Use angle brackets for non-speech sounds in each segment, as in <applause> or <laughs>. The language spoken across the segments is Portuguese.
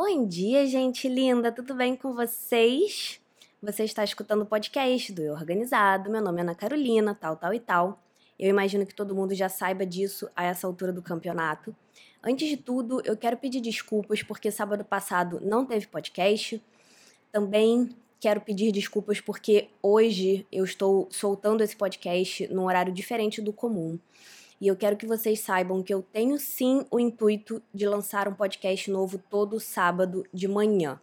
Bom dia, gente linda, tudo bem com vocês? Você está escutando o podcast do Eu Organizado. Meu nome é Ana Carolina, tal, tal e tal. Eu imagino que todo mundo já saiba disso a essa altura do campeonato. Antes de tudo, eu quero pedir desculpas porque sábado passado não teve podcast. Também quero pedir desculpas porque hoje eu estou soltando esse podcast num horário diferente do comum. E eu quero que vocês saibam que eu tenho sim o intuito de lançar um podcast novo todo sábado de manhã.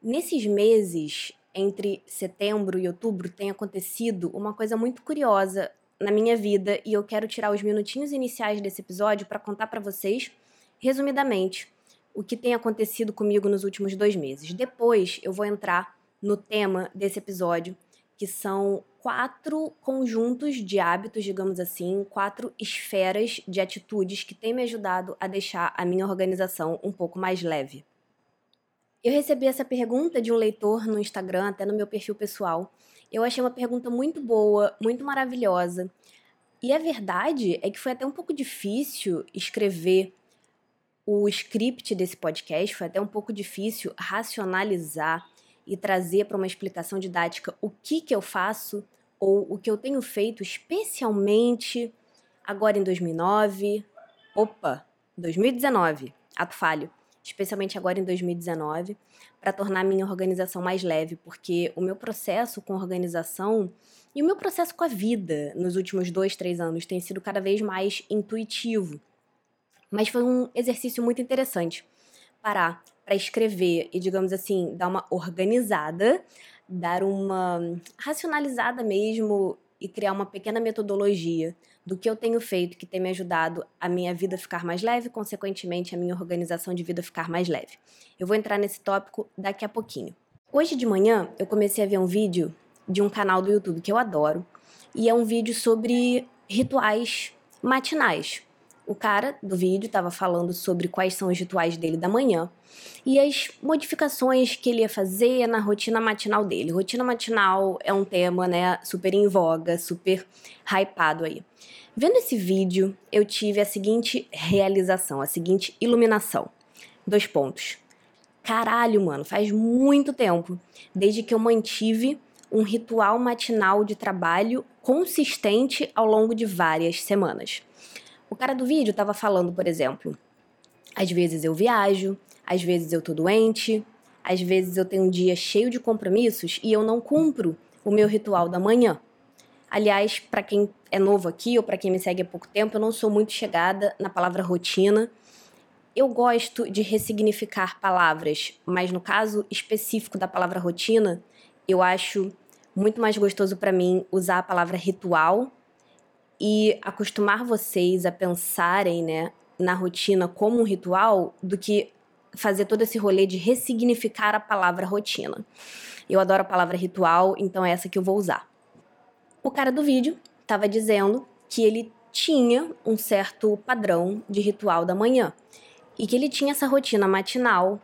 Nesses meses, entre setembro e outubro, tem acontecido uma coisa muito curiosa na minha vida e eu quero tirar os minutinhos iniciais desse episódio para contar para vocês, resumidamente, o que tem acontecido comigo nos últimos dois meses. Depois eu vou entrar no tema desse episódio, que são quatro conjuntos de hábitos, digamos assim, quatro esferas de atitudes que têm me ajudado a deixar a minha organização um pouco mais leve. Eu recebi essa pergunta de um leitor no Instagram, até no meu perfil pessoal. Eu achei uma pergunta muito boa, muito maravilhosa. E a verdade é que foi até um pouco difícil escrever o script desse podcast, foi até um pouco difícil racionalizar e trazer para uma explicação didática o que, que eu faço ou o que eu tenho feito, especialmente agora em 2009. Opa, 2019, ato falho. Especialmente agora em 2019, para tornar minha organização mais leve, porque o meu processo com organização e o meu processo com a vida nos últimos dois, três anos tem sido cada vez mais intuitivo. Mas foi um exercício muito interessante parar para escrever e, digamos assim, dar uma organizada, dar uma racionalizada mesmo e criar uma pequena metodologia do que eu tenho feito que tem me ajudado a minha vida ficar mais leve, consequentemente a minha organização de vida ficar mais leve. Eu vou entrar nesse tópico daqui a pouquinho. Hoje de manhã eu comecei a ver um vídeo de um canal do YouTube que eu adoro, e é um vídeo sobre rituais matinais. O cara do vídeo estava falando sobre quais são os rituais dele da manhã e as modificações que ele ia fazer na rotina matinal dele. Rotina matinal é um tema, né, super em voga, super hypado aí. Vendo esse vídeo, eu tive a seguinte realização, a seguinte iluminação. Dois pontos. Caralho, mano, faz muito tempo desde que eu mantive um ritual matinal de trabalho consistente ao longo de várias semanas. Cara do vídeo estava falando, por exemplo, às vezes eu viajo, às vezes eu tô doente, às vezes eu tenho um dia cheio de compromissos e eu não cumpro o meu ritual da manhã. Aliás, para quem é novo aqui ou para quem me segue há pouco tempo, eu não sou muito chegada na palavra rotina. Eu gosto de ressignificar palavras, mas no caso específico da palavra rotina, eu acho muito mais gostoso para mim usar a palavra ritual e acostumar vocês a pensarem, né, na rotina como um ritual do que fazer todo esse rolê de ressignificar a palavra rotina. Eu adoro a palavra ritual, então é essa que eu vou usar. O cara do vídeo estava dizendo que ele tinha um certo padrão de ritual da manhã e que ele tinha essa rotina matinal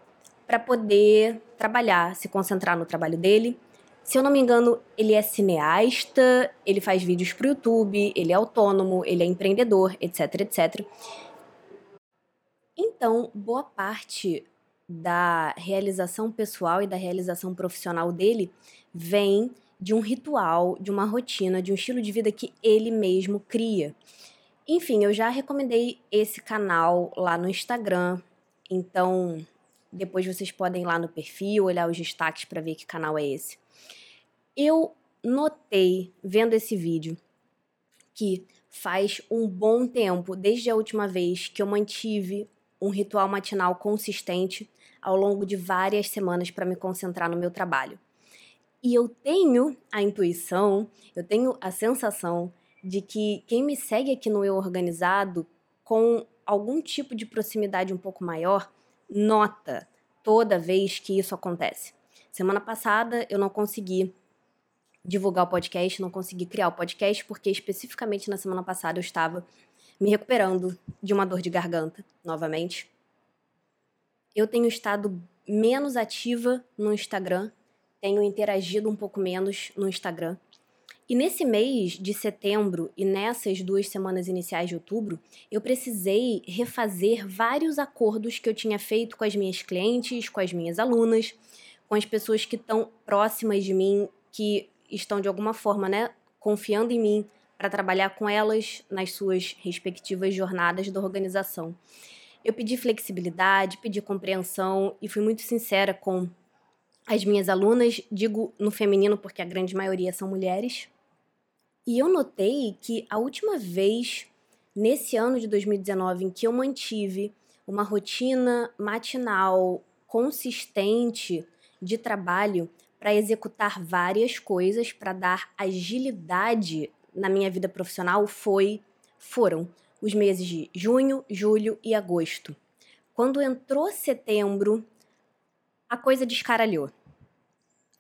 para poder trabalhar, se concentrar no trabalho dele se eu não me engano, ele é cineasta, ele faz vídeos para o YouTube, ele é autônomo, ele é empreendedor, etc, etc. Então, boa parte da realização pessoal e da realização profissional dele vem de um ritual, de uma rotina, de um estilo de vida que ele mesmo cria. Enfim, eu já recomendei esse canal lá no Instagram, então depois vocês podem ir lá no perfil, olhar os destaques para ver que canal é esse. Eu notei, vendo esse vídeo, que faz um bom tempo, desde a última vez que eu mantive um ritual matinal consistente ao longo de várias semanas para me concentrar no meu trabalho. E eu tenho a intuição, eu tenho a sensação de que quem me segue aqui no Eu Organizado, com algum tipo de proximidade um pouco maior, nota toda vez que isso acontece. Semana passada eu não consegui divulgar o podcast, não consegui criar o podcast, porque especificamente na semana passada eu estava me recuperando de uma dor de garganta novamente. Eu tenho estado menos ativa no Instagram, tenho interagido um pouco menos no Instagram. E nesse mês de setembro e nessas duas semanas iniciais de outubro, eu precisei refazer vários acordos que eu tinha feito com as minhas clientes, com as minhas alunas, com as pessoas que estão próximas de mim, que estão de alguma forma, né, confiando em mim para trabalhar com elas nas suas respectivas jornadas da organização. Eu pedi flexibilidade, pedi compreensão e fui muito sincera com as minhas alunas, digo no feminino porque a grande maioria são mulheres. E eu notei que a última vez nesse ano de 2019 em que eu mantive uma rotina matinal consistente de trabalho para executar várias coisas, para dar agilidade na minha vida profissional foi foram os meses de junho, julho e agosto. Quando entrou setembro, a coisa descaralhou.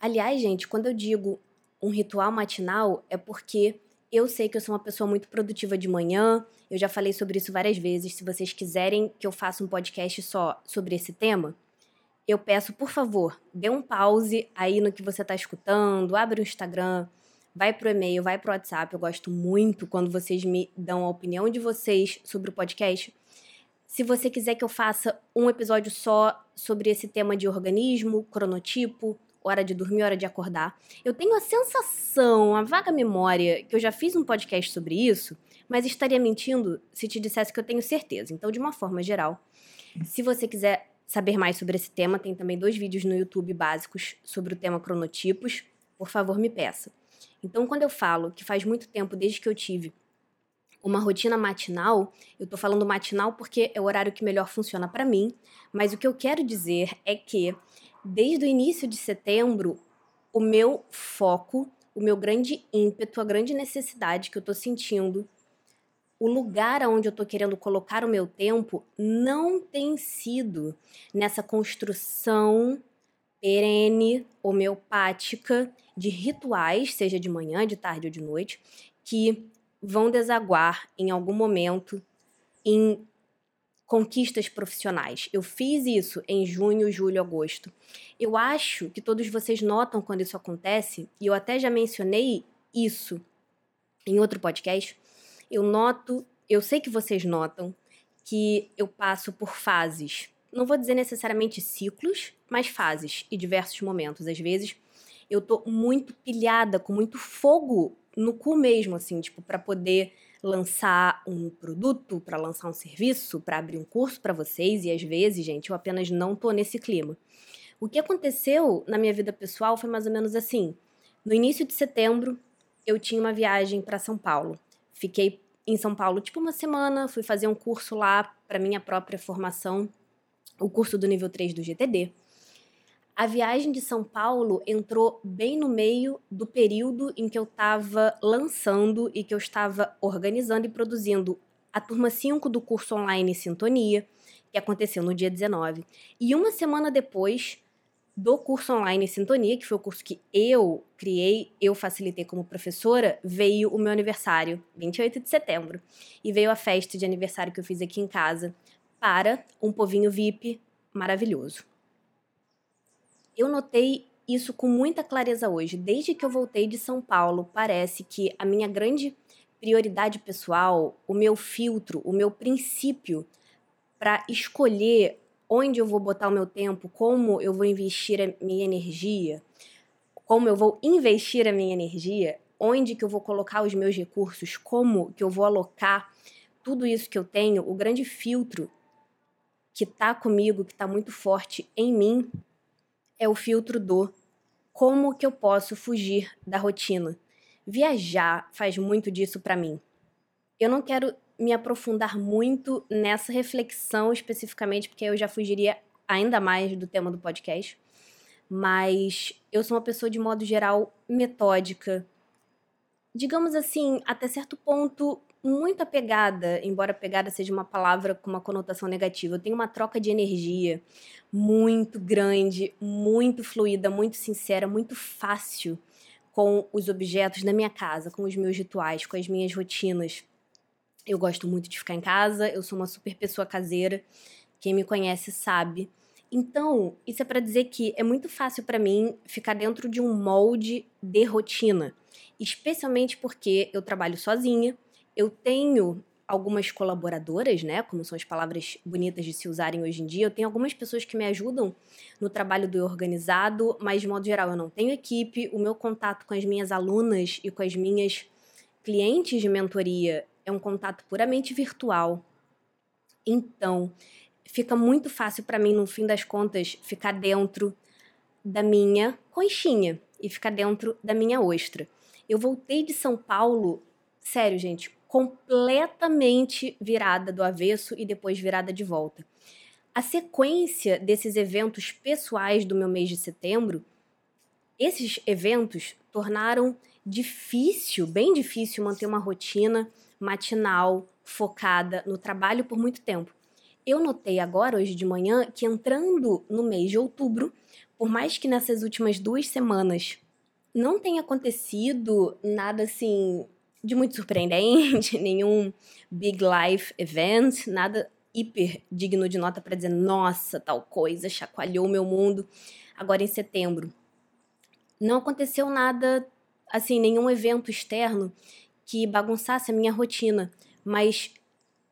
Aliás, gente, quando eu digo um ritual matinal, é porque eu sei que eu sou uma pessoa muito produtiva de manhã. Eu já falei sobre isso várias vezes. Se vocês quiserem que eu faça um podcast só sobre esse tema, eu peço, por favor, dê um pause aí no que você está escutando, abre o Instagram, vai pro e-mail, vai pro WhatsApp. Eu gosto muito quando vocês me dão a opinião de vocês sobre o podcast. Se você quiser que eu faça um episódio só sobre esse tema de organismo, cronotipo, hora de dormir, hora de acordar, eu tenho a sensação, a vaga memória, que eu já fiz um podcast sobre isso, mas estaria mentindo se te dissesse que eu tenho certeza. Então, de uma forma geral, se você quiser saber mais sobre esse tema, tem também dois vídeos no YouTube básicos sobre o tema cronotipos. Por favor, me peça. Então, quando eu falo que faz muito tempo desde que eu tive uma rotina matinal, eu tô falando matinal porque é o horário que melhor funciona para mim, mas o que eu quero dizer é que desde o início de setembro, o meu foco, o meu grande ímpeto, a grande necessidade que eu tô sentindo o lugar aonde eu estou querendo colocar o meu tempo não tem sido nessa construção perene, homeopática de rituais, seja de manhã, de tarde ou de noite, que vão desaguar em algum momento em conquistas profissionais. Eu fiz isso em junho, julho, agosto. Eu acho que todos vocês notam quando isso acontece, e eu até já mencionei isso em outro podcast eu noto, eu sei que vocês notam, que eu passo por fases. Não vou dizer necessariamente ciclos, mas fases e diversos momentos. Às vezes eu tô muito pilhada, com muito fogo no cu mesmo, assim, tipo, para poder lançar um produto, para lançar um serviço, para abrir um curso para vocês e às vezes, gente, eu apenas não tô nesse clima. O que aconteceu na minha vida pessoal foi mais ou menos assim. No início de setembro, eu tinha uma viagem para São Paulo. Fiquei em São Paulo, tipo uma semana, fui fazer um curso lá para minha própria formação, o curso do nível 3 do GTD. A viagem de São Paulo entrou bem no meio do período em que eu estava lançando e que eu estava organizando e produzindo a turma 5 do curso online Sintonia, que aconteceu no dia 19. E uma semana depois, do curso online Sintonia, que foi o curso que eu criei, eu facilitei como professora, veio o meu aniversário, 28 de setembro. E veio a festa de aniversário que eu fiz aqui em casa para um povinho VIP maravilhoso. Eu notei isso com muita clareza hoje. Desde que eu voltei de São Paulo, parece que a minha grande prioridade pessoal, o meu filtro, o meu princípio para escolher onde eu vou botar o meu tempo, como eu vou investir a minha energia, como eu vou investir a minha energia, onde que eu vou colocar os meus recursos, como que eu vou alocar tudo isso que eu tenho, o grande filtro que está comigo, que está muito forte em mim, é o filtro do como que eu posso fugir da rotina. Viajar faz muito disso para mim. Eu não quero me aprofundar muito nessa reflexão especificamente, porque eu já fugiria ainda mais do tema do podcast. Mas eu sou uma pessoa, de modo geral, metódica. Digamos assim, até certo ponto, muito apegada, embora pegada seja uma palavra com uma conotação negativa. Eu tenho uma troca de energia muito grande, muito fluida, muito sincera, muito fácil com os objetos da minha casa, com os meus rituais, com as minhas rotinas. Eu gosto muito de ficar em casa, eu sou uma super pessoa caseira. Quem me conhece sabe. Então, isso é para dizer que é muito fácil para mim ficar dentro de um molde de rotina. especialmente porque eu trabalho sozinha, eu tenho algumas colaboradoras, né, como são as palavras bonitas de se usarem hoje em dia. Eu tenho algumas pessoas que me ajudam no trabalho do organizado, mas de modo geral eu não tenho equipe. O meu contato com as minhas alunas e com as minhas clientes de mentoria é um contato puramente virtual. Então, fica muito fácil para mim, no fim das contas, ficar dentro da minha conchinha e ficar dentro da minha ostra. Eu voltei de São Paulo, sério, gente, completamente virada do avesso e depois virada de volta. A sequência desses eventos pessoais do meu mês de setembro, esses eventos tornaram difícil, bem difícil, manter uma rotina matinal focada no trabalho por muito tempo. Eu notei agora, hoje de manhã, que entrando no mês de outubro, por mais que nessas últimas duas semanas não tenha acontecido nada assim de muito surpreendente, <laughs> nenhum big life event, nada hiper digno de nota para dizer, nossa, tal coisa chacoalhou meu mundo. Agora em setembro, não aconteceu nada, assim, nenhum evento externo que bagunçasse a minha rotina, mas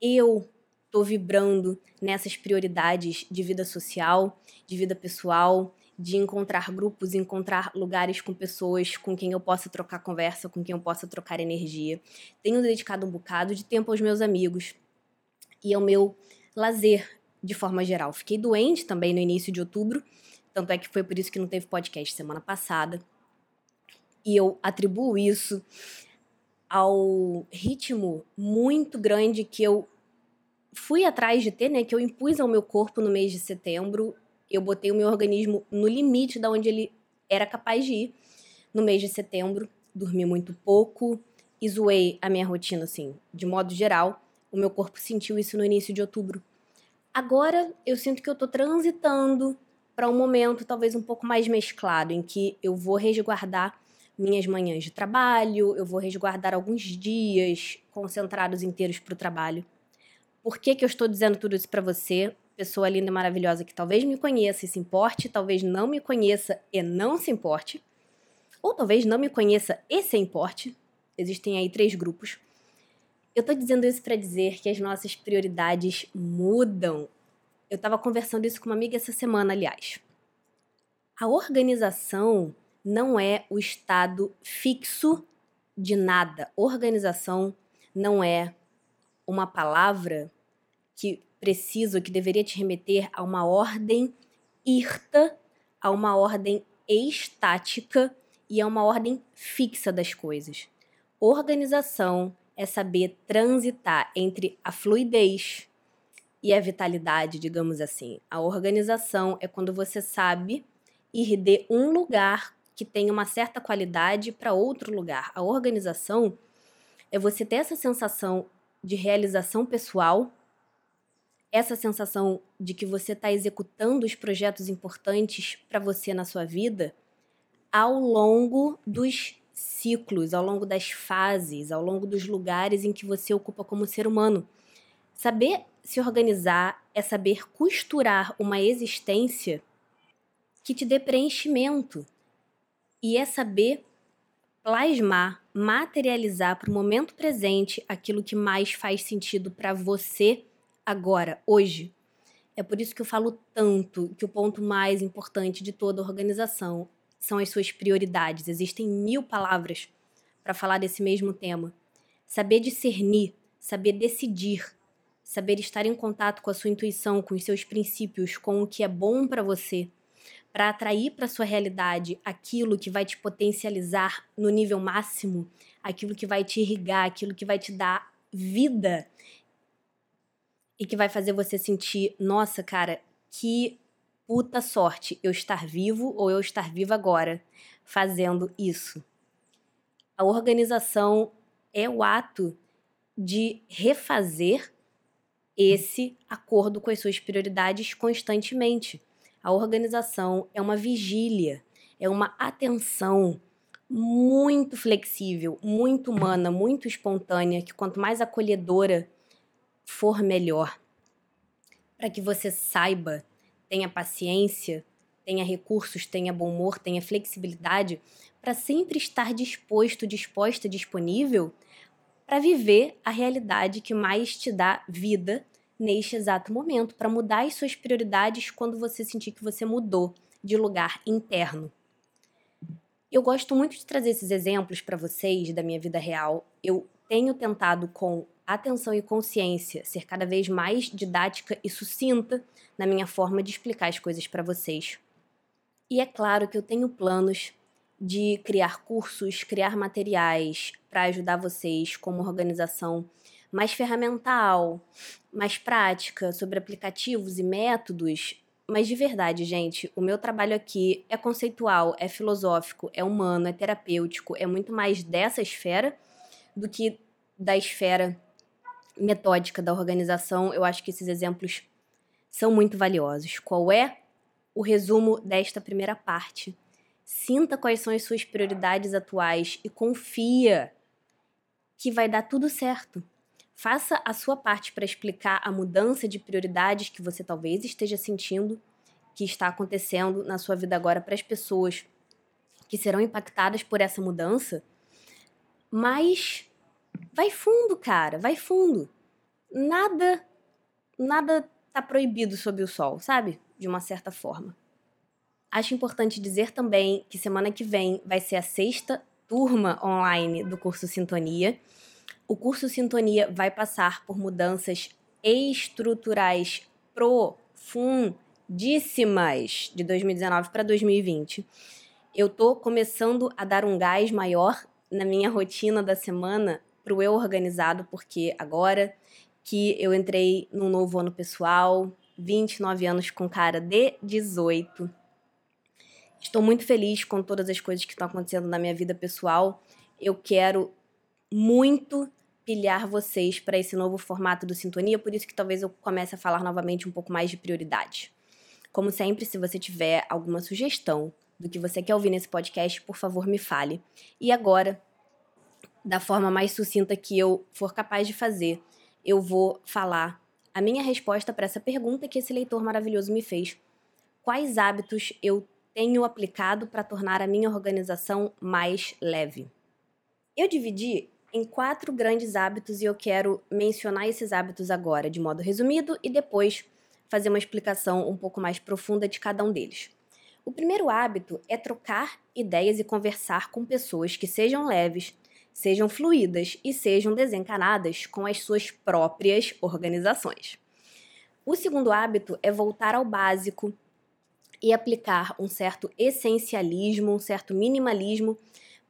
eu tô vibrando nessas prioridades de vida social, de vida pessoal, de encontrar grupos, encontrar lugares com pessoas com quem eu possa trocar conversa, com quem eu possa trocar energia. Tenho dedicado um bocado de tempo aos meus amigos e ao meu lazer de forma geral. Fiquei doente também no início de outubro, tanto é que foi por isso que não teve podcast semana passada. E eu atribuo isso ao ritmo muito grande que eu fui atrás de ter, né, que eu impus ao meu corpo no mês de setembro eu botei o meu organismo no limite da onde ele era capaz de ir no mês de setembro. Dormi muito pouco e zoei a minha rotina, assim, de modo geral. O meu corpo sentiu isso no início de outubro. Agora eu sinto que eu tô transitando para um momento talvez um pouco mais mesclado, em que eu vou resguardar minhas manhãs de trabalho, eu vou resguardar alguns dias concentrados inteiros para o trabalho. Por que, que eu estou dizendo tudo isso para você? pessoa linda e maravilhosa que talvez me conheça e se importe, talvez não me conheça e não se importe, ou talvez não me conheça e se importe. Existem aí três grupos. Eu tô dizendo isso para dizer que as nossas prioridades mudam. Eu estava conversando isso com uma amiga essa semana, aliás. A organização não é o estado fixo de nada. Organização não é uma palavra que preciso, que deveria te remeter a uma ordem irta, a uma ordem estática e a uma ordem fixa das coisas. Organização é saber transitar entre a fluidez e a vitalidade, digamos assim. A organização é quando você sabe ir de um lugar que tem uma certa qualidade para outro lugar. A organização é você ter essa sensação de realização pessoal essa sensação de que você está executando os projetos importantes para você na sua vida ao longo dos ciclos, ao longo das fases, ao longo dos lugares em que você ocupa como ser humano. Saber se organizar é saber costurar uma existência que te dê preenchimento e é saber plasmar, materializar para o momento presente aquilo que mais faz sentido para você agora, hoje. É por isso que eu falo tanto que o ponto mais importante de toda organização são as suas prioridades. Existem mil palavras para falar desse mesmo tema. Saber discernir, saber decidir, saber estar em contato com a sua intuição, com os seus princípios, com o que é bom para você, para atrair para sua realidade aquilo que vai te potencializar no nível máximo, aquilo que vai te irrigar, aquilo que vai te dar vida e que vai fazer você sentir, nossa, cara, que puta sorte eu estar vivo ou eu estar viva agora fazendo isso. A organização é o ato de refazer esse acordo com as suas prioridades constantemente. A organização é uma vigília, é uma atenção muito flexível, muito humana, muito espontânea, que quanto mais acolhedora for melhor. Para que você saiba, tenha paciência tenha recursos, tenha bom humor, tenha flexibilidade, para sempre estar disposto, disposta, disponível para viver a realidade que mais te dá vida neste exato momento, para mudar as suas prioridades quando você sentir que você mudou de lugar interno. Eu gosto muito de trazer esses exemplos para vocês da minha vida real. Eu tenho tentado com atenção e consciência ser cada vez mais didática e sucinta na minha forma de explicar as coisas para vocês. E é claro que eu tenho planos de criar cursos, criar materiais para ajudar vocês como organização mais ferramental, mais prática, sobre aplicativos e métodos. Mas de verdade, gente, o meu trabalho aqui é conceitual, é filosófico, é humano, é terapêutico, é muito mais dessa esfera do que da esfera metódica da organização. Eu acho que esses exemplos são muito valiosos. Qual é o resumo desta primeira parte? Sinta quais são as suas prioridades atuais e confia que vai dar tudo certo. Faça a sua parte para explicar a mudança de prioridades que você talvez esteja sentindo que está acontecendo na sua vida agora para as pessoas que serão impactadas por essa mudança. Mas vai fundo, cara, vai fundo. Nada nada tá proibido sob o sol, sabe? De uma certa forma. Acho importante dizer também que semana que vem vai ser a sexta turma online do curso Sintonia o curso Sintonia vai passar por mudanças estruturais profundíssimas de 2019 para 2020. Eu tô começando a dar um gás maior na minha rotina da semana para o eu organizado, porque agora que eu entrei num novo ano pessoal, 29 anos com cara de 18. Estou muito feliz com todas as coisas que estão acontecendo na minha vida pessoal. Eu quero muito pilhar vocês para esse novo formato do Sintonia, por isso que talvez eu comece a falar novamente um pouco mais de prioridade. Como sempre, se você tiver alguma sugestão do que você quer ouvir nesse podcast, por favor, me fale. E agora, da forma mais sucinta que eu for capaz de fazer, eu vou falar a minha resposta para essa pergunta que esse leitor maravilhoso me fez. Quais hábitos eu tenho aplicado para tornar a minha organização mais leve? Eu dividi em quatro grandes hábitos e eu quero mencionar esses hábitos agora de modo resumido e depois fazer uma explicação um pouco mais profunda de cada um deles. O primeiro hábito é trocar ideias e conversar com pessoas que sejam leves, sejam fluídas e sejam desencanadas com as suas próprias organizações. O segundo hábito é voltar ao básico e aplicar um certo essencialismo, um certo minimalismo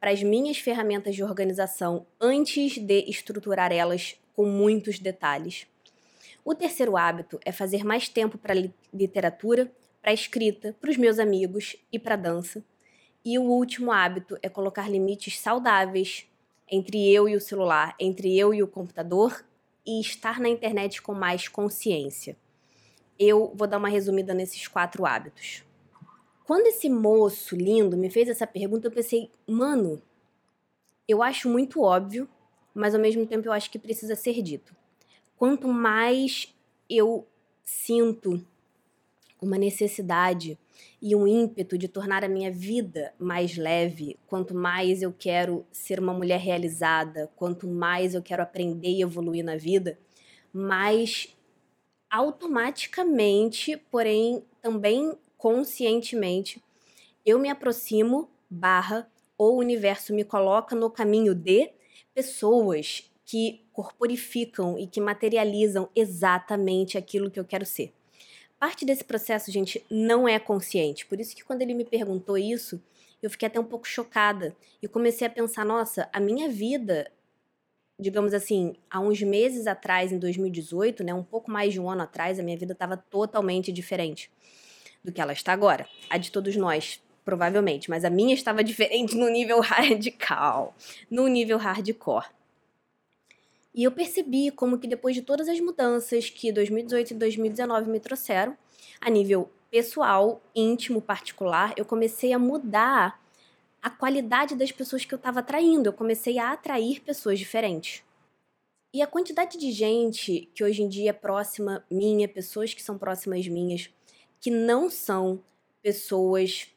para as minhas ferramentas de organização antes de estruturar elas com muitos detalhes. O terceiro hábito é fazer mais tempo para literatura, para escrita, para os meus amigos e para dança. E o último hábito é colocar limites saudáveis entre eu e o celular, entre eu e o computador e estar na internet com mais consciência. Eu vou dar uma resumida nesses quatro hábitos. Quando esse moço lindo me fez essa pergunta, eu pensei, mano, eu acho muito óbvio, mas ao mesmo tempo eu acho que precisa ser dito. Quanto mais eu sinto uma necessidade e um ímpeto de tornar a minha vida mais leve, quanto mais eu quero ser uma mulher realizada, quanto mais eu quero aprender e evoluir na vida, mais automaticamente, porém também conscientemente, eu me aproximo, barra, ou o universo me coloca no caminho de pessoas que corporificam e que materializam exatamente aquilo que eu quero ser. Parte desse processo, gente, não é consciente. Por isso que quando ele me perguntou isso, eu fiquei até um pouco chocada e comecei a pensar, nossa, a minha vida, digamos assim, há uns meses atrás, em 2018, né, um pouco mais de um ano atrás, a minha vida estava totalmente diferente do que ela está agora. A de todos nós, provavelmente, mas a minha estava <laughs> diferente no nível radical, no nível hardcore. E eu percebi como que depois de todas as mudanças que 2018 e 2019 me trouxeram, a nível pessoal, íntimo, particular, eu comecei a mudar a qualidade das pessoas que eu estava atraindo. Eu comecei a atrair pessoas diferentes. E a quantidade de gente que hoje em dia é próxima minha, pessoas que são próximas minhas, que não são pessoas,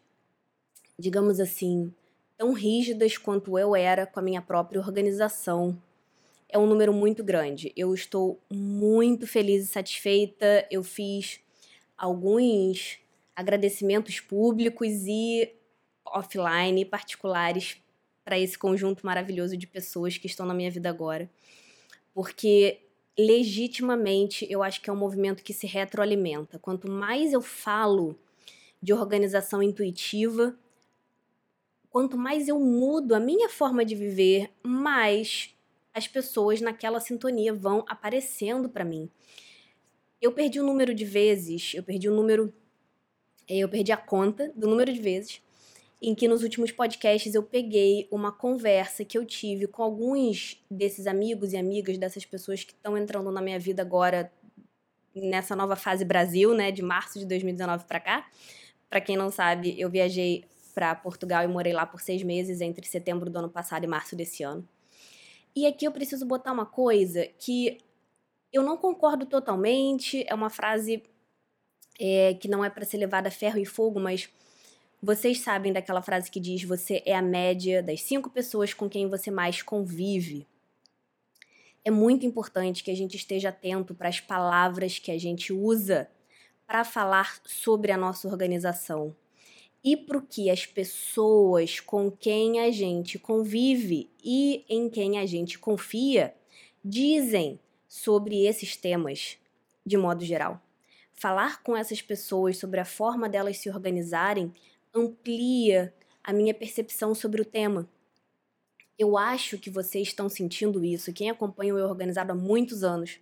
digamos assim, tão rígidas quanto eu era com a minha própria organização. É um número muito grande. Eu estou muito feliz e satisfeita. Eu fiz alguns agradecimentos públicos e offline particulares para esse conjunto maravilhoso de pessoas que estão na minha vida agora. Porque legitimamente eu acho que é um movimento que se retroalimenta. Quanto mais eu falo de organização intuitiva, quanto mais eu mudo a minha forma de viver, mais as pessoas naquela sintonia vão aparecendo para mim. Eu perdi o número de vezes, eu perdi o número, eh, eu perdi a conta do número de vezes em que nos últimos podcasts eu peguei uma conversa que eu tive com alguns desses amigos e amigas dessas pessoas que estão entrando na minha vida agora nessa nova fase Brasil, né, de março de 2019 para cá. Para quem não sabe, eu viajei para Portugal e morei lá por seis meses entre setembro do ano passado e março desse ano. E aqui eu preciso botar uma coisa que eu não concordo totalmente, é uma frase é, que não é para ser levada a ferro e fogo, mas vocês sabem daquela frase que diz: você é a média das cinco pessoas com quem você mais convive. É muito importante que a gente esteja atento para as palavras que a gente usa para falar sobre a nossa organização e para o que as pessoas com quem a gente convive e em quem a gente confia dizem sobre esses temas de modo geral. Falar com essas pessoas sobre a forma delas se organizarem amplia a minha percepção sobre o tema. Eu acho que vocês estão sentindo isso. Quem acompanha o Eu Organizado há muitos anos,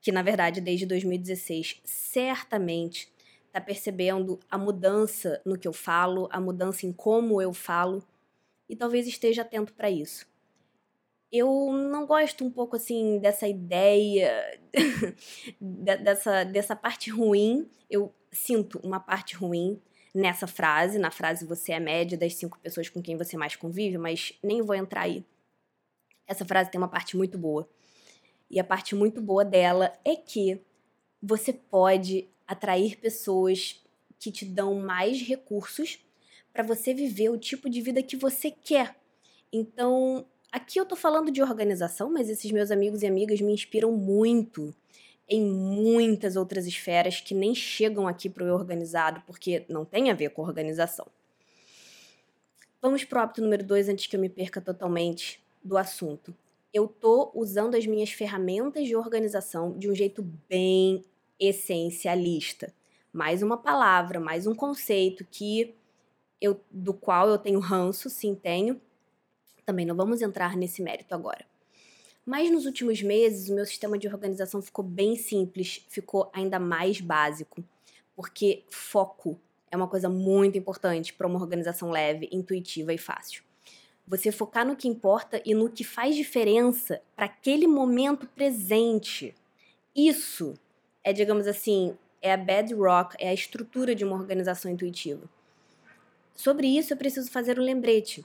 que na verdade desde 2016, certamente está percebendo a mudança no que eu falo, a mudança em como eu falo, e talvez esteja atento para isso. Eu não gosto um pouco assim dessa ideia, <laughs> dessa, dessa parte ruim. Eu sinto uma parte ruim nessa frase, na frase você é média das cinco pessoas com quem você mais convive, mas nem vou entrar aí. Essa frase tem uma parte muito boa. E a parte muito boa dela é que você pode atrair pessoas que te dão mais recursos para você viver o tipo de vida que você quer. Então, aqui eu tô falando de organização, mas esses meus amigos e amigas me inspiram muito em muitas outras esferas que nem chegam aqui para o organizado, porque não tem a ver com organização. Vamos para o hábito número dois antes que eu me perca totalmente do assunto. Eu tô usando as minhas ferramentas de organização de um jeito bem essencialista. Mais uma palavra, mais um conceito que eu, do qual eu tenho ranço, sim tenho. Também não vamos entrar nesse mérito agora. Mas nos últimos meses, o meu sistema de organização ficou bem simples, ficou ainda mais básico, porque foco é uma coisa muito importante para uma organização leve, intuitiva e fácil. Você focar no que importa e no que faz diferença para aquele momento presente. Isso é, digamos assim, é a bedrock, é a estrutura de uma organização intuitiva. Sobre isso, eu preciso fazer um lembrete.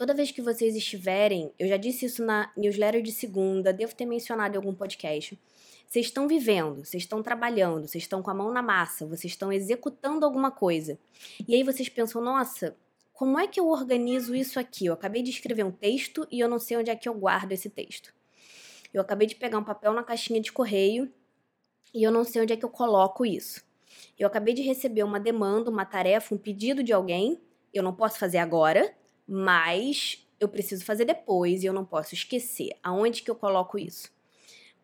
Toda vez que vocês estiverem, eu já disse isso na newsletter de segunda, devo ter mencionado em algum podcast. Vocês estão vivendo, vocês estão trabalhando, vocês estão com a mão na massa, vocês estão executando alguma coisa. E aí vocês pensam, nossa, como é que eu organizo isso aqui? Eu acabei de escrever um texto e eu não sei onde é que eu guardo esse texto. Eu acabei de pegar um papel na caixinha de correio e eu não sei onde é que eu coloco isso. Eu acabei de receber uma demanda, uma tarefa, um pedido de alguém, eu não posso fazer agora, mas eu preciso fazer depois e eu não posso esquecer. Aonde que eu coloco isso?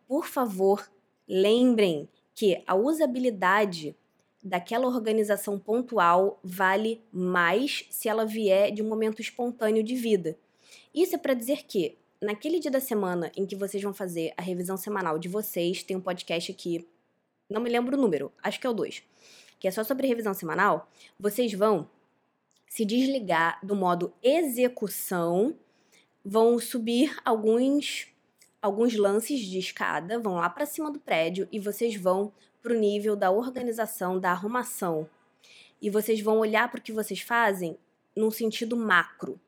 Por favor, lembrem que a usabilidade daquela organização pontual vale mais se ela vier de um momento espontâneo de vida. Isso é para dizer que naquele dia da semana em que vocês vão fazer a revisão semanal de vocês, tem um podcast aqui, não me lembro o número, acho que é o 2, que é só sobre revisão semanal, vocês vão se desligar do modo execução, vão subir alguns alguns lances de escada, vão lá para cima do prédio e vocês vão para o nível da organização, da arrumação. E vocês vão olhar para o que vocês fazem num sentido macro.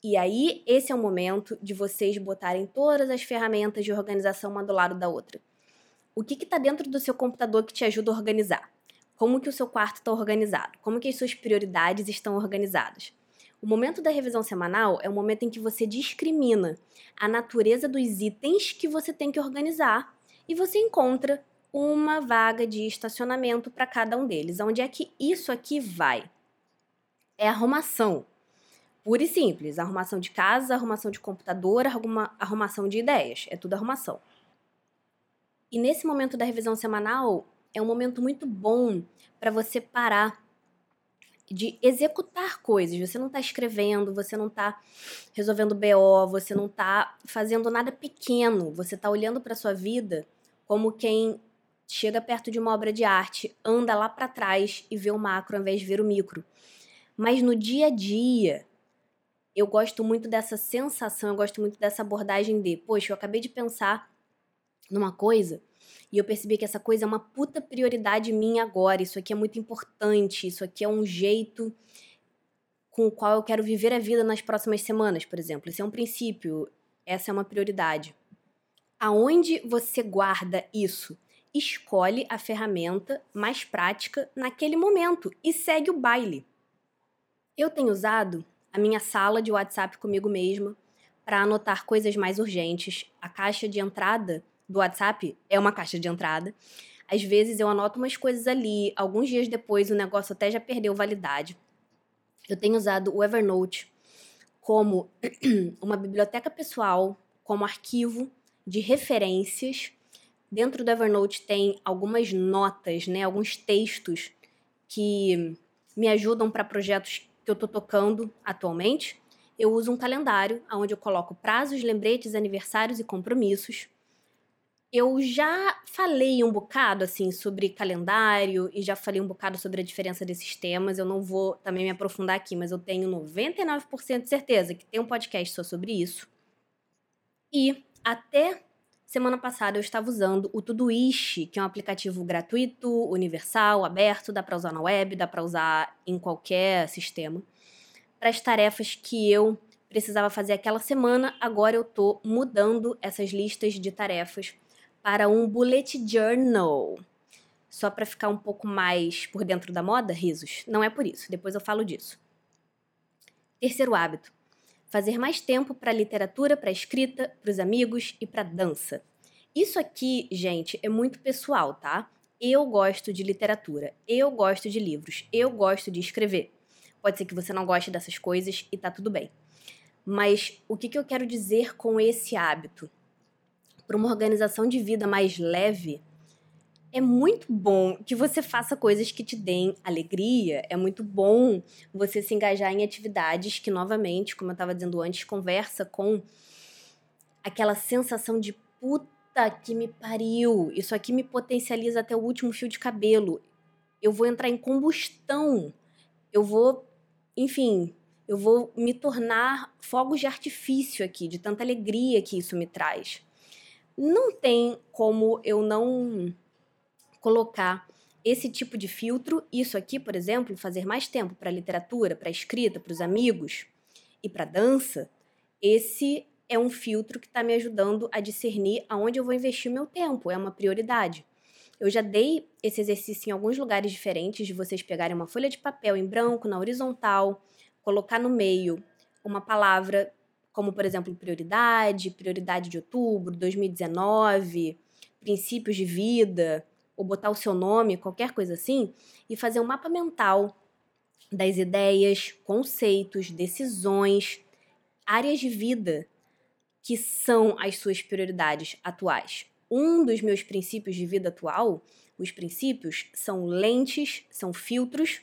E aí, esse é o momento de vocês botarem todas as ferramentas de organização uma do lado da outra. O que está dentro do seu computador que te ajuda a organizar? Como que o seu quarto está organizado, como que as suas prioridades estão organizadas. O momento da revisão semanal é o momento em que você discrimina a natureza dos itens que você tem que organizar e você encontra uma vaga de estacionamento para cada um deles. Onde é que isso aqui vai? É arrumação. Pura e simples. Arrumação de casa, arrumação de computador, arruma, arrumação de ideias. É tudo arrumação. E nesse momento da revisão semanal, é um momento muito bom para você parar de executar coisas. Você não está escrevendo, você não está resolvendo BO, você não está fazendo nada pequeno. Você está olhando para sua vida como quem chega perto de uma obra de arte, anda lá para trás e vê o macro ao invés de ver o micro. Mas no dia a dia, eu gosto muito dessa sensação, eu gosto muito dessa abordagem de, poxa, eu acabei de pensar numa coisa e eu percebi que essa coisa é uma puta prioridade minha agora. Isso aqui é muito importante, isso aqui é um jeito com o qual eu quero viver a vida nas próximas semanas, por exemplo. Esse é um princípio, essa é uma prioridade. Aonde você guarda isso? Escolhe a ferramenta mais prática naquele momento e segue o baile. Eu tenho usado a minha sala de WhatsApp comigo mesma para anotar coisas mais urgentes. A caixa de entrada do WhatsApp é uma caixa de entrada. Às vezes eu anoto umas coisas ali, alguns dias depois o negócio até já perdeu validade. Eu tenho usado o Evernote como <clears throat> uma biblioteca pessoal, como arquivo de referências. Dentro do Evernote tem algumas notas, né, alguns textos que me ajudam para projetos que eu estou tocando atualmente, eu uso um calendário onde eu coloco prazos, lembretes, aniversários e compromissos. Eu já falei um bocado assim sobre calendário e já falei um bocado sobre a diferença desses temas. Eu não vou também me aprofundar aqui, mas eu tenho 99% de certeza que tem um podcast só sobre isso. E até semana passada eu estava usando o Todoist, que é um aplicativo gratuito, universal, aberto, dá para usar na web, dá para usar em qualquer sistema. Para as tarefas que eu precisava fazer aquela semana, agora eu tô mudando essas listas de tarefas para um bullet journal. Só para ficar um pouco mais por dentro da moda, risos? Não é por isso, depois eu falo disso. Terceiro hábito: fazer mais tempo para literatura, para escrita, para os amigos e para dança. Isso aqui, gente, é muito pessoal, tá? Eu gosto de literatura, eu gosto de livros, eu gosto de escrever. Pode ser que você não goste dessas coisas e tá tudo bem. Mas o que, que eu quero dizer com esse hábito? Para uma organização de vida mais leve, é muito bom que você faça coisas que te deem alegria, é muito bom você se engajar em atividades que, novamente, como eu estava dizendo antes, conversa com aquela sensação de puta que me pariu, isso aqui me potencializa até o último fio de cabelo. Eu vou entrar em combustão, eu vou, enfim, eu vou me tornar fogos de artifício aqui, de tanta alegria que isso me traz. Não tem como eu não colocar esse tipo de filtro, isso aqui, por exemplo, fazer mais tempo para literatura, para escrita, para os amigos e para dança, esse é um filtro que está me ajudando a discernir aonde eu vou investir meu tempo, é uma prioridade. Eu já dei esse exercício em alguns lugares diferentes, de vocês pegarem uma folha de papel em branco, na horizontal, colocar no meio uma palavra como, por exemplo, prioridade, prioridade de outubro, 2019, princípios de vida, ou botar o seu nome, qualquer coisa assim, e fazer um mapa mental das ideias, conceitos, decisões, áreas de vida que são as suas prioridades atuais. Um dos meus princípios de vida atual, os princípios são lentes, são filtros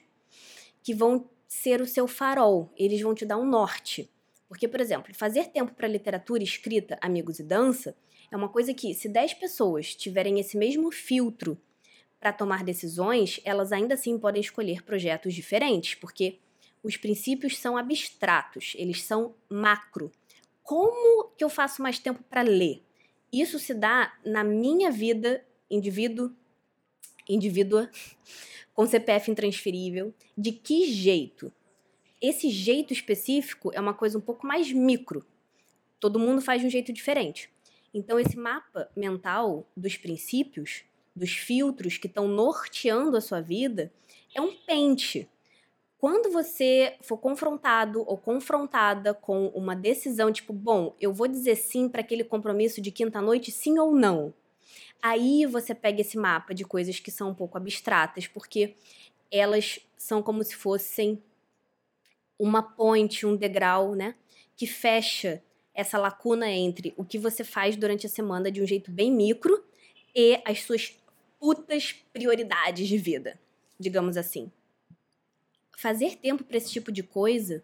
que vão ser o seu farol, eles vão te dar um norte. Porque, por exemplo, fazer tempo para literatura, escrita, amigos e dança é uma coisa que, se 10 pessoas tiverem esse mesmo filtro para tomar decisões, elas ainda assim podem escolher projetos diferentes, porque os princípios são abstratos, eles são macro. Como que eu faço mais tempo para ler? Isso se dá na minha vida, indivíduo, indivídua, com CPF intransferível. De que jeito? Esse jeito específico é uma coisa um pouco mais micro. Todo mundo faz de um jeito diferente. Então, esse mapa mental dos princípios dos filtros que estão norteando a sua vida é um pente. Quando você for confrontado ou confrontada com uma decisão tipo, bom, eu vou dizer sim para aquele compromisso de quinta-noite, sim ou não? Aí você pega esse mapa de coisas que são um pouco abstratas, porque elas são como se fossem uma ponte, um degrau, né? Que fecha essa lacuna entre o que você faz durante a semana de um jeito bem micro e as suas putas prioridades de vida, digamos assim. Fazer tempo para esse tipo de coisa,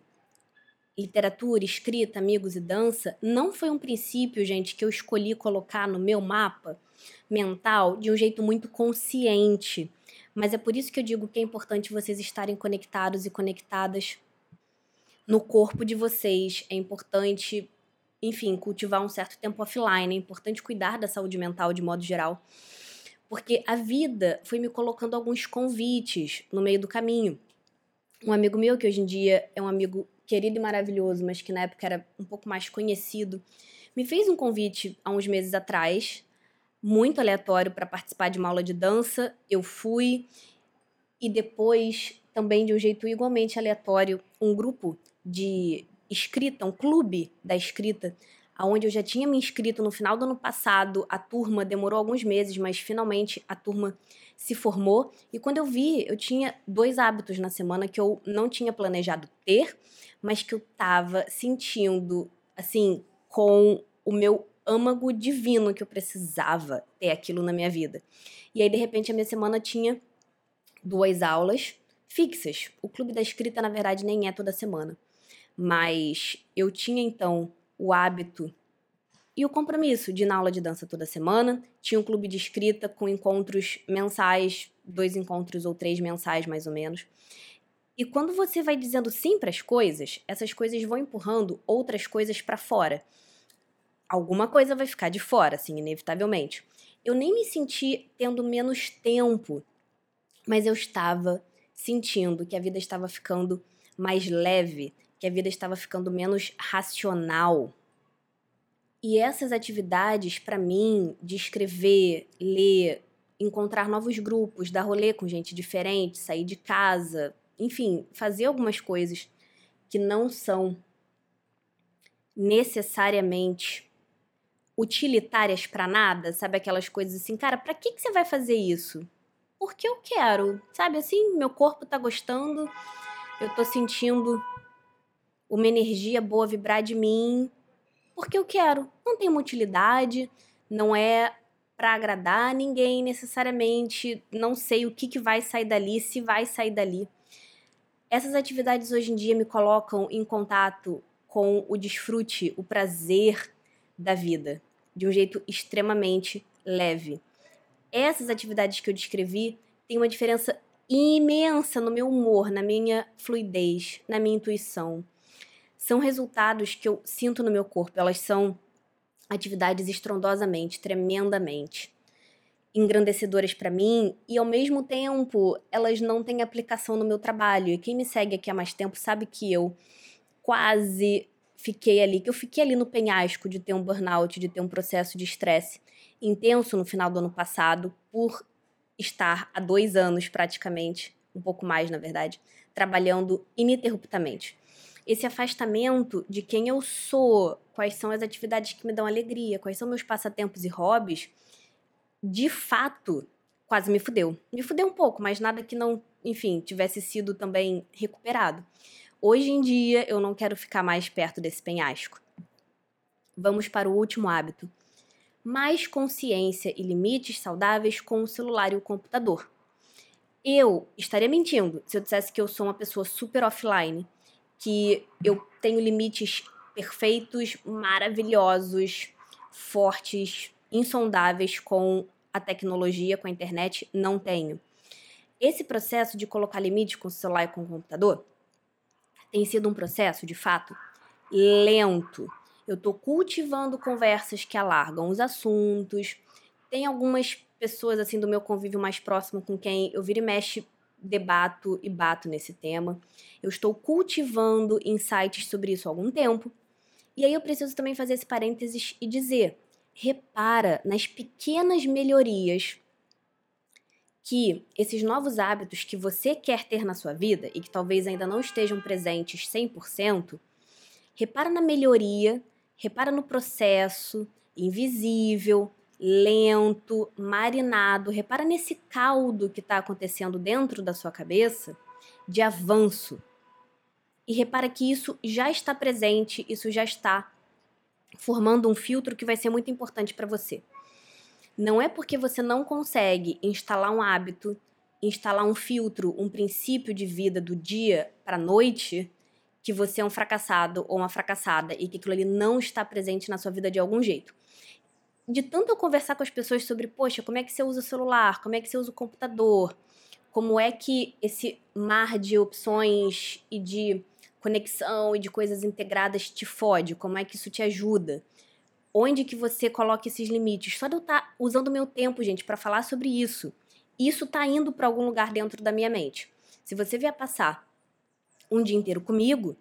literatura, escrita, amigos e dança, não foi um princípio, gente, que eu escolhi colocar no meu mapa mental de um jeito muito consciente. Mas é por isso que eu digo que é importante vocês estarem conectados e conectadas no corpo de vocês. É importante, enfim, cultivar um certo tempo offline. É importante cuidar da saúde mental de modo geral. Porque a vida foi me colocando alguns convites no meio do caminho. Um amigo meu, que hoje em dia é um amigo querido e maravilhoso, mas que na época era um pouco mais conhecido, me fez um convite há uns meses atrás muito aleatório para participar de uma aula de dança. Eu fui e depois também de um jeito igualmente aleatório, um grupo de escrita, um clube da escrita, aonde eu já tinha me inscrito no final do ano passado. A turma demorou alguns meses, mas finalmente a turma se formou. E quando eu vi, eu tinha dois hábitos na semana que eu não tinha planejado ter, mas que eu tava sentindo assim com o meu âmago divino que eu precisava ter aquilo na minha vida. E aí, de repente, a minha semana tinha duas aulas fixas. O clube da escrita, na verdade, nem é toda semana. Mas eu tinha então o hábito e o compromisso de ir na aula de dança toda semana. Tinha um clube de escrita com encontros mensais, dois encontros ou três mensais mais ou menos. E quando você vai dizendo sim para as coisas, essas coisas vão empurrando outras coisas para fora alguma coisa vai ficar de fora, assim, inevitavelmente. Eu nem me senti tendo menos tempo, mas eu estava sentindo que a vida estava ficando mais leve, que a vida estava ficando menos racional. E essas atividades, para mim, de escrever, ler, encontrar novos grupos, dar rolê com gente diferente, sair de casa, enfim, fazer algumas coisas que não são necessariamente utilitárias para nada, sabe aquelas coisas assim, cara, para que que você vai fazer isso? Porque eu quero, sabe assim, meu corpo tá gostando, eu tô sentindo uma energia boa vibrar de mim, porque eu quero. Não tem uma utilidade, não é para agradar ninguém necessariamente, não sei o que, que vai sair dali, se vai sair dali. Essas atividades hoje em dia me colocam em contato com o desfrute, o prazer da vida, de um jeito extremamente leve. Essas atividades que eu descrevi têm uma diferença imensa no meu humor, na minha fluidez, na minha intuição. São resultados que eu sinto no meu corpo, elas são atividades estrondosamente, tremendamente engrandecedoras para mim e ao mesmo tempo elas não têm aplicação no meu trabalho. E quem me segue aqui há mais tempo sabe que eu quase fiquei ali, que eu fiquei ali no penhasco de ter um burnout, de ter um processo de estresse intenso no final do ano passado, por estar há dois anos praticamente, um pouco mais na verdade, trabalhando ininterruptamente. Esse afastamento de quem eu sou, quais são as atividades que me dão alegria, quais são meus passatempos e hobbies, de fato, quase me fudeu. Me fudeu um pouco, mas nada que não, enfim, tivesse sido também recuperado. Hoje em dia, eu não quero ficar mais perto desse penhasco. Vamos para o último hábito. Mais consciência e limites saudáveis com o celular e o computador. Eu estaria mentindo se eu dissesse que eu sou uma pessoa super offline, que eu tenho limites perfeitos, maravilhosos, fortes, insondáveis com a tecnologia, com a internet. Não tenho. Esse processo de colocar limites com o celular e com o computador tem sido um processo, de fato, lento. Eu estou cultivando conversas que alargam os assuntos. Tem algumas pessoas assim do meu convívio mais próximo com quem eu viro e mexe debato e bato nesse tema. Eu estou cultivando insights sobre isso há algum tempo. E aí eu preciso também fazer esse parênteses e dizer: repara nas pequenas melhorias que esses novos hábitos que você quer ter na sua vida e que talvez ainda não estejam presentes 100%, repara na melhoria, repara no processo invisível, lento, marinado, repara nesse caldo que está acontecendo dentro da sua cabeça de avanço. E repara que isso já está presente, isso já está formando um filtro que vai ser muito importante para você. Não é porque você não consegue instalar um hábito, instalar um filtro, um princípio de vida do dia para a noite, que você é um fracassado ou uma fracassada e que aquilo ali não está presente na sua vida de algum jeito. De tanto eu conversar com as pessoas sobre, poxa, como é que você usa o celular, como é que você usa o computador, como é que esse mar de opções e de conexão e de coisas integradas te fode, como é que isso te ajuda? Onde que você coloca esses limites. Só de eu estar tá usando meu tempo, gente, para falar sobre isso, isso tá indo para algum lugar dentro da minha mente. Se você vier passar um dia inteiro comigo,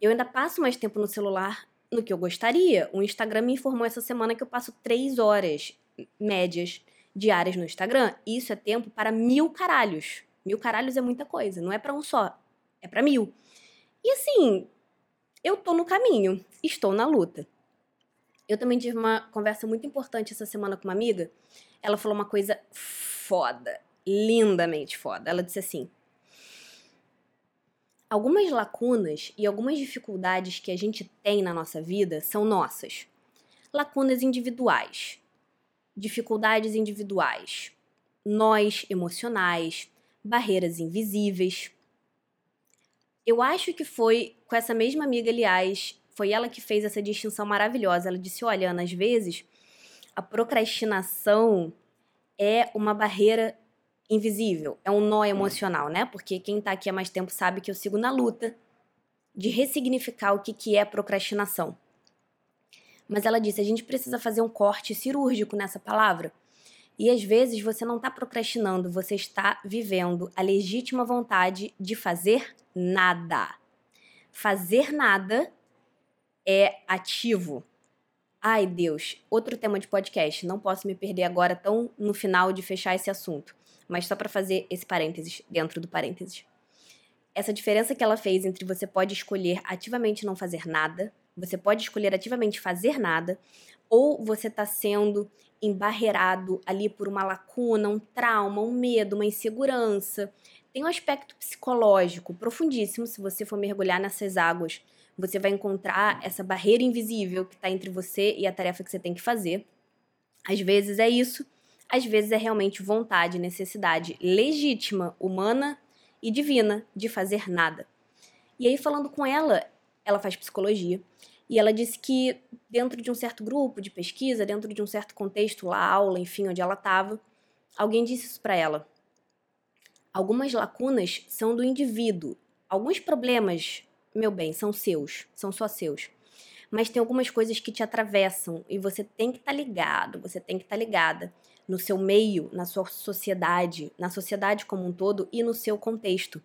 eu ainda passo mais tempo no celular no que eu gostaria. O Instagram me informou essa semana que eu passo três horas médias diárias no Instagram. Isso é tempo para mil caralhos. Mil caralhos é muita coisa, não é para um só, é para mil. E assim, eu tô no caminho, estou na luta. Eu também tive uma conversa muito importante essa semana com uma amiga. Ela falou uma coisa foda, lindamente foda. Ela disse assim: Algumas lacunas e algumas dificuldades que a gente tem na nossa vida são nossas. Lacunas individuais, dificuldades individuais, nós emocionais, barreiras invisíveis. Eu acho que foi com essa mesma amiga, aliás, foi ela que fez essa distinção maravilhosa. Ela disse: olha, Ana, às vezes a procrastinação é uma barreira invisível, é um nó emocional, né? Porque quem tá aqui há mais tempo sabe que eu sigo na luta de ressignificar o que, que é procrastinação. Mas ela disse: a gente precisa fazer um corte cirúrgico nessa palavra. E às vezes você não está procrastinando, você está vivendo a legítima vontade de fazer nada. Fazer nada é ativo. Ai, Deus, outro tema de podcast. Não posso me perder agora tão no final de fechar esse assunto. Mas só para fazer esse parênteses dentro do parênteses. Essa diferença que ela fez entre você pode escolher ativamente não fazer nada, você pode escolher ativamente fazer nada, ou você está sendo embarreado ali por uma lacuna, um trauma, um medo, uma insegurança. Tem um aspecto psicológico profundíssimo se você for mergulhar nessas águas você vai encontrar essa barreira invisível que está entre você e a tarefa que você tem que fazer. Às vezes é isso, às vezes é realmente vontade, necessidade legítima, humana e divina de fazer nada. E aí, falando com ela, ela faz psicologia, e ela disse que dentro de um certo grupo de pesquisa, dentro de um certo contexto, lá, aula, enfim, onde ela estava, alguém disse isso para ela. Algumas lacunas são do indivíduo. Alguns problemas meu bem, são seus, são só seus. Mas tem algumas coisas que te atravessam e você tem que estar tá ligado, você tem que estar tá ligada no seu meio, na sua sociedade, na sociedade como um todo e no seu contexto.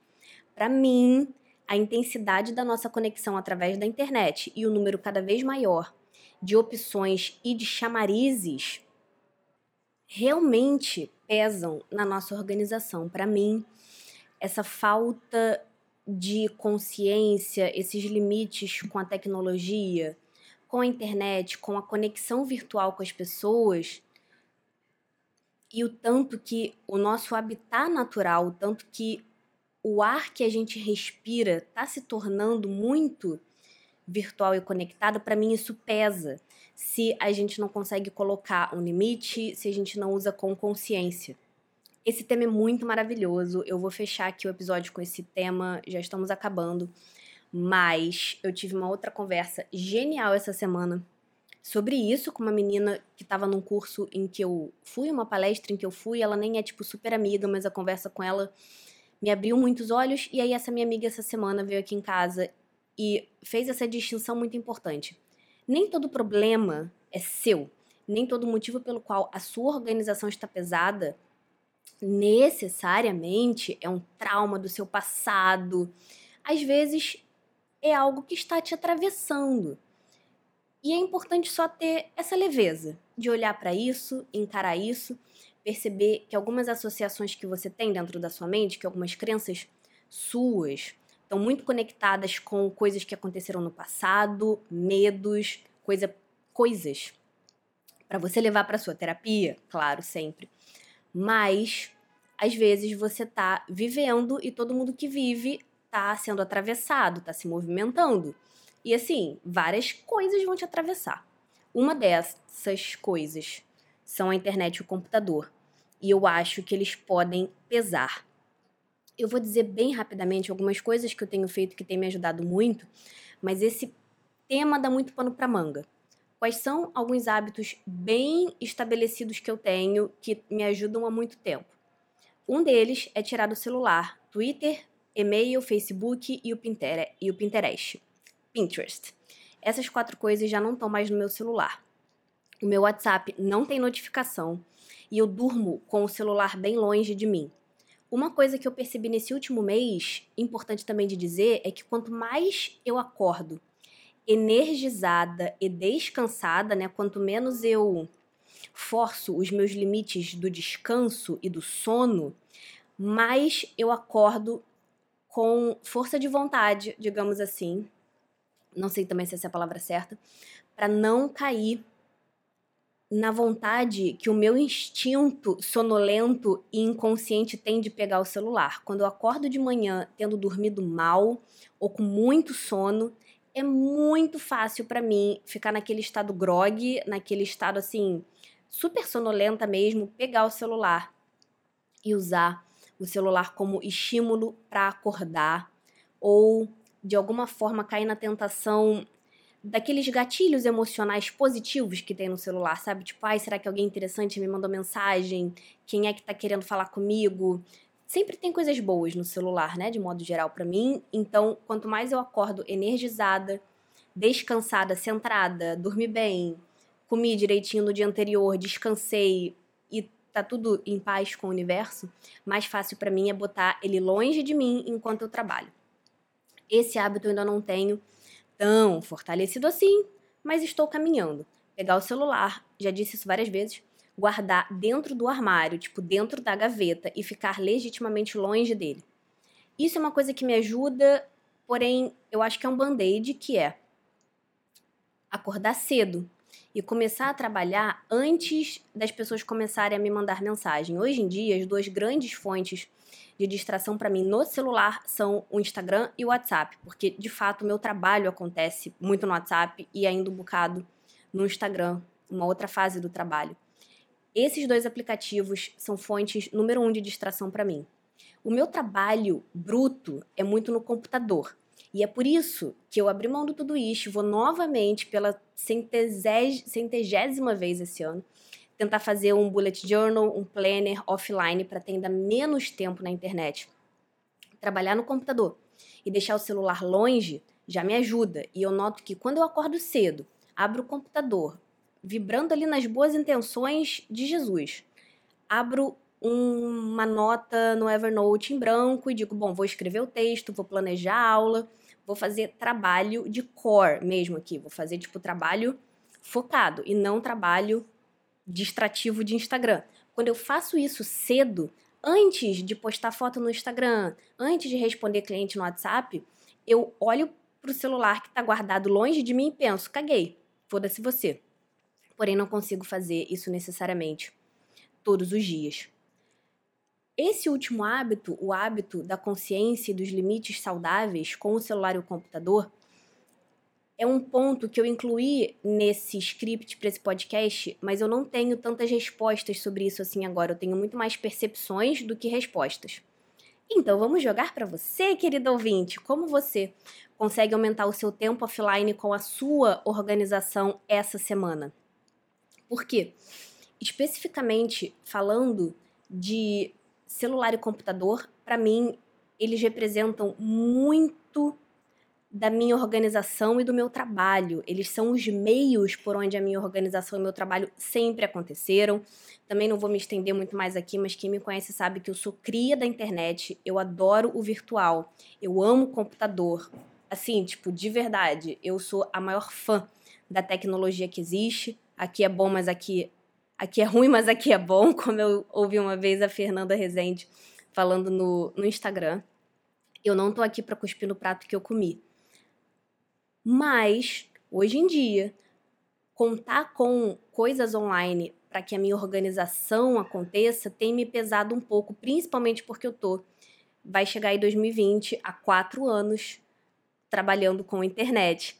Para mim, a intensidade da nossa conexão através da internet e o número cada vez maior de opções e de chamarizes realmente pesam na nossa organização. Para mim, essa falta de consciência, esses limites com a tecnologia, com a internet, com a conexão virtual com as pessoas, e o tanto que o nosso habitat natural, o tanto que o ar que a gente respira está se tornando muito virtual e conectado, para mim isso pesa. Se a gente não consegue colocar um limite, se a gente não usa com consciência. Esse tema é muito maravilhoso. Eu vou fechar aqui o episódio com esse tema, já estamos acabando. Mas eu tive uma outra conversa genial essa semana sobre isso com uma menina que estava num curso em que eu fui, uma palestra em que eu fui. Ela nem é tipo super amiga, mas a conversa com ela me abriu muitos olhos. E aí, essa minha amiga essa semana veio aqui em casa e fez essa distinção muito importante. Nem todo problema é seu, nem todo motivo pelo qual a sua organização está pesada necessariamente é um trauma do seu passado. Às vezes é algo que está te atravessando. E é importante só ter essa leveza de olhar para isso, encarar isso, perceber que algumas associações que você tem dentro da sua mente, que algumas crenças suas estão muito conectadas com coisas que aconteceram no passado, medos, coisa, coisas para você levar para sua terapia, claro, sempre. Mas às vezes você tá vivendo e todo mundo que vive tá sendo atravessado, tá se movimentando. E assim, várias coisas vão te atravessar. Uma dessas coisas são a internet e o computador. E eu acho que eles podem pesar. Eu vou dizer bem rapidamente algumas coisas que eu tenho feito que tem me ajudado muito, mas esse tema dá muito pano para manga. Quais são alguns hábitos bem estabelecidos que eu tenho que me ajudam há muito tempo? Um deles é tirar do celular Twitter, e-mail, Facebook e o Pinterest. Pinterest. Essas quatro coisas já não estão mais no meu celular. O meu WhatsApp não tem notificação e eu durmo com o celular bem longe de mim. Uma coisa que eu percebi nesse último mês, importante também de dizer, é que quanto mais eu acordo energizada e descansada, né? Quanto menos eu forço os meus limites do descanso e do sono, mais eu acordo com força de vontade, digamos assim. Não sei também se essa é a palavra certa, para não cair na vontade que o meu instinto sonolento e inconsciente tem de pegar o celular. Quando eu acordo de manhã tendo dormido mal ou com muito sono, é muito fácil para mim ficar naquele estado grog, naquele estado assim, super sonolenta mesmo, pegar o celular e usar o celular como estímulo para acordar ou de alguma forma cair na tentação daqueles gatilhos emocionais positivos que tem no celular, sabe? Tipo, ai, será que alguém interessante me mandou mensagem? Quem é que tá querendo falar comigo? sempre tem coisas boas no celular, né, de modo geral para mim. Então, quanto mais eu acordo energizada, descansada, centrada, dormi bem, comi direitinho no dia anterior, descansei e tá tudo em paz com o universo, mais fácil para mim é botar ele longe de mim enquanto eu trabalho. Esse hábito eu ainda não tenho tão fortalecido assim, mas estou caminhando. Pegar o celular, já disse isso várias vezes, guardar dentro do armário, tipo dentro da gaveta e ficar legitimamente longe dele. Isso é uma coisa que me ajuda, porém eu acho que é um band-aid que é acordar cedo e começar a trabalhar antes das pessoas começarem a me mandar mensagem. Hoje em dia, as duas grandes fontes de distração para mim no celular são o Instagram e o WhatsApp, porque de fato o meu trabalho acontece muito no WhatsApp e ainda um bocado no Instagram, uma outra fase do trabalho. Esses dois aplicativos são fontes número um de distração para mim. O meu trabalho bruto é muito no computador. E é por isso que eu abri mão de tudo isso, vou novamente pela centésima vez esse ano tentar fazer um bullet journal, um planner offline para ter ainda menos tempo na internet. Trabalhar no computador e deixar o celular longe já me ajuda. E eu noto que quando eu acordo cedo, abro o computador, vibrando ali nas boas intenções de Jesus. Abro uma nota no Evernote em branco e digo: bom, vou escrever o texto, vou planejar a aula, vou fazer trabalho de core mesmo aqui, vou fazer tipo trabalho focado e não trabalho distrativo de Instagram. Quando eu faço isso cedo, antes de postar foto no Instagram, antes de responder cliente no WhatsApp, eu olho pro celular que está guardado longe de mim e penso: caguei, foda-se você porém não consigo fazer isso necessariamente todos os dias. Esse último hábito, o hábito da consciência e dos limites saudáveis com o celular e o computador, é um ponto que eu incluí nesse script para esse podcast, mas eu não tenho tantas respostas sobre isso assim agora. Eu tenho muito mais percepções do que respostas. Então vamos jogar para você, querido ouvinte, como você consegue aumentar o seu tempo offline com a sua organização essa semana. Por quê? Especificamente falando de celular e computador, para mim, eles representam muito da minha organização e do meu trabalho. Eles são os meios por onde a minha organização e meu trabalho sempre aconteceram. Também não vou me estender muito mais aqui, mas quem me conhece sabe que eu sou cria da internet, eu adoro o virtual, eu amo computador. Assim, tipo, de verdade, eu sou a maior fã da tecnologia que existe aqui é bom, mas aqui aqui é ruim, mas aqui é bom, <laughs> como eu ouvi uma vez a Fernanda Rezende falando no, no Instagram. Eu não tô aqui para cuspir no prato que eu comi. Mas, hoje em dia, contar com coisas online para que a minha organização aconteça tem me pesado um pouco, principalmente porque eu tô vai chegar em 2020 há quatro anos trabalhando com internet.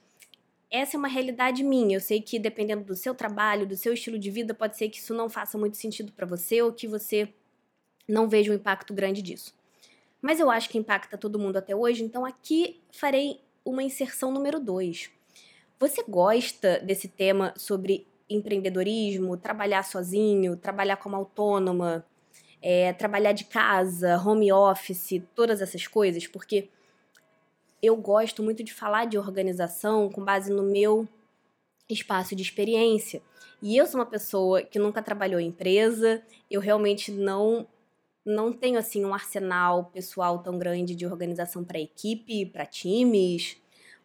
Essa é uma realidade minha. Eu sei que dependendo do seu trabalho, do seu estilo de vida, pode ser que isso não faça muito sentido para você ou que você não veja um impacto grande disso. Mas eu acho que impacta todo mundo até hoje, então aqui farei uma inserção número 2. Você gosta desse tema sobre empreendedorismo, trabalhar sozinho, trabalhar como autônoma, é, trabalhar de casa, home office, todas essas coisas? Porque eu gosto muito de falar de organização com base no meu espaço de experiência. E eu sou uma pessoa que nunca trabalhou em empresa, eu realmente não não tenho assim um arsenal pessoal tão grande de organização para equipe, para times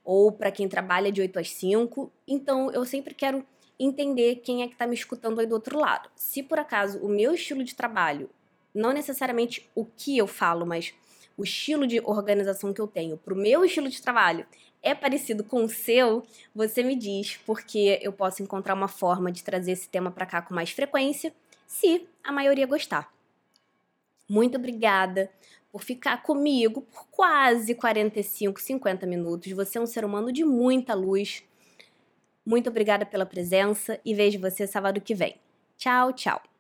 ou para quem trabalha de 8 às 5. Então eu sempre quero entender quem é que está me escutando aí do outro lado. Se por acaso o meu estilo de trabalho, não necessariamente o que eu falo, mas o estilo de organização que eu tenho para o meu estilo de trabalho é parecido com o seu, você me diz, porque eu posso encontrar uma forma de trazer esse tema para cá com mais frequência, se a maioria gostar. Muito obrigada por ficar comigo por quase 45, 50 minutos. Você é um ser humano de muita luz. Muito obrigada pela presença e vejo você sábado que vem. Tchau, tchau.